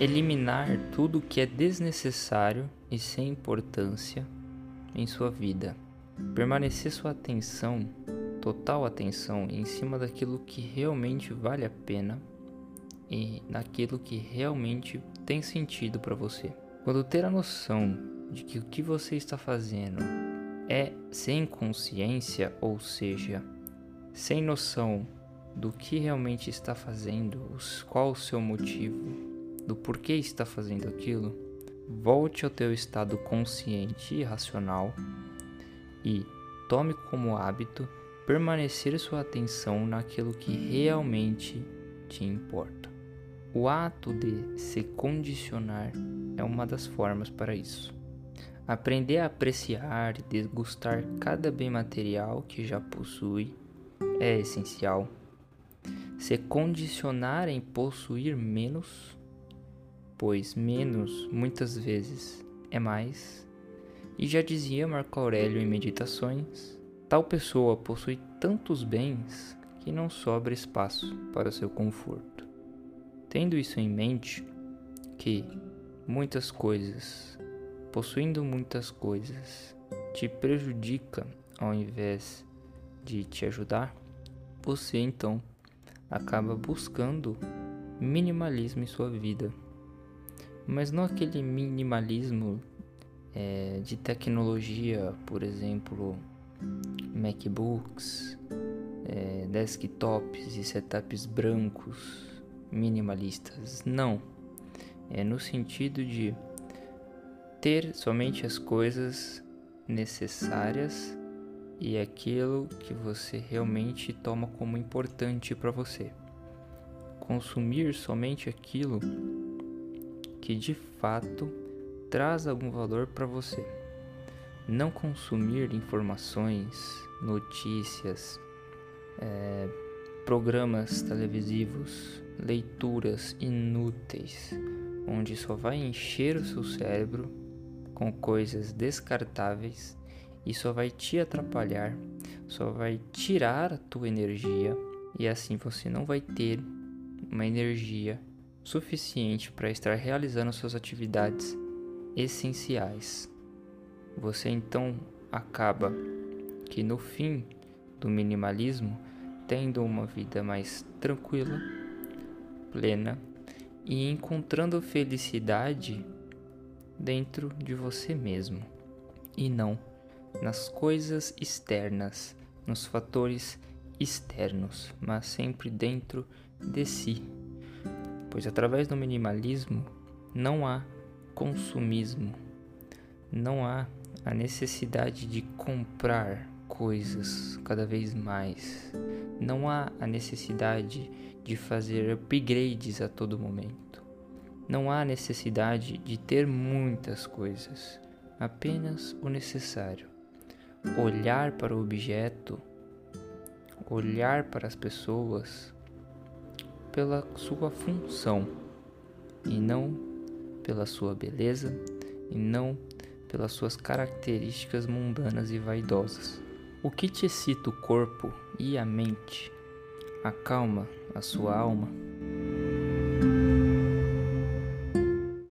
eliminar tudo que é desnecessário e sem importância em sua vida. Permanecer sua atenção, total atenção, em cima daquilo que realmente vale a pena e naquilo que realmente tem sentido para você. Quando ter a noção de que o que você está fazendo é sem consciência, ou seja, sem noção do que realmente está fazendo, qual o seu motivo, do porquê está fazendo aquilo, volte ao teu estado consciente e racional e tome como hábito permanecer sua atenção naquilo que realmente te importa. O ato de se condicionar é uma das formas para isso. Aprender a apreciar e degustar cada bem material que já possui é essencial. Se condicionar em possuir menos, pois menos muitas vezes é mais. E já dizia Marco Aurélio em Meditações: tal pessoa possui tantos bens que não sobra espaço para seu conforto. Tendo isso em mente, que muitas coisas, possuindo muitas coisas, te prejudica ao invés de te ajudar, você então acaba buscando minimalismo em sua vida. Mas não aquele minimalismo é, de tecnologia, por exemplo, MacBooks, é, desktops e setups brancos minimalistas. Não. É no sentido de ter somente as coisas necessárias e aquilo que você realmente toma como importante para você. Consumir somente aquilo que de fato traz algum valor para você. Não consumir informações, notícias, é, programas televisivos, leituras inúteis, onde só vai encher o seu cérebro com coisas descartáveis e só vai te atrapalhar, só vai tirar a tua energia e assim você não vai ter uma energia suficiente para estar realizando suas atividades essenciais. Você então acaba que no fim do minimalismo tendo uma vida mais tranquila, plena e encontrando felicidade dentro de você mesmo e não nas coisas externas, nos fatores externos, mas sempre dentro de si. Pois através do minimalismo não há consumismo, não há a necessidade de comprar coisas cada vez mais. Não há a necessidade de fazer upgrades a todo momento. Não há necessidade de ter muitas coisas, apenas o necessário. Olhar para o objeto, olhar para as pessoas pela sua função e não pela sua beleza e não pelas suas características mundanas e vaidosas. O que te excita o corpo e a mente, acalma a sua alma.